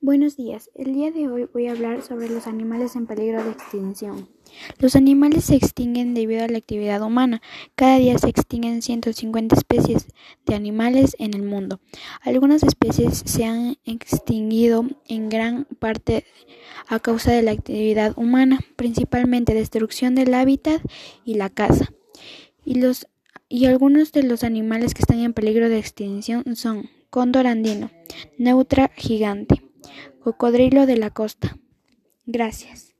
Buenos días, el día de hoy voy a hablar sobre los animales en peligro de extinción. Los animales se extinguen debido a la actividad humana. Cada día se extinguen 150 especies de animales en el mundo. Algunas especies se han extinguido en gran parte a causa de la actividad humana, principalmente destrucción del hábitat y la caza. Y, los, y algunos de los animales que están en peligro de extinción son cóndor andino, neutra gigante, Cocodrilo de la costa. Gracias.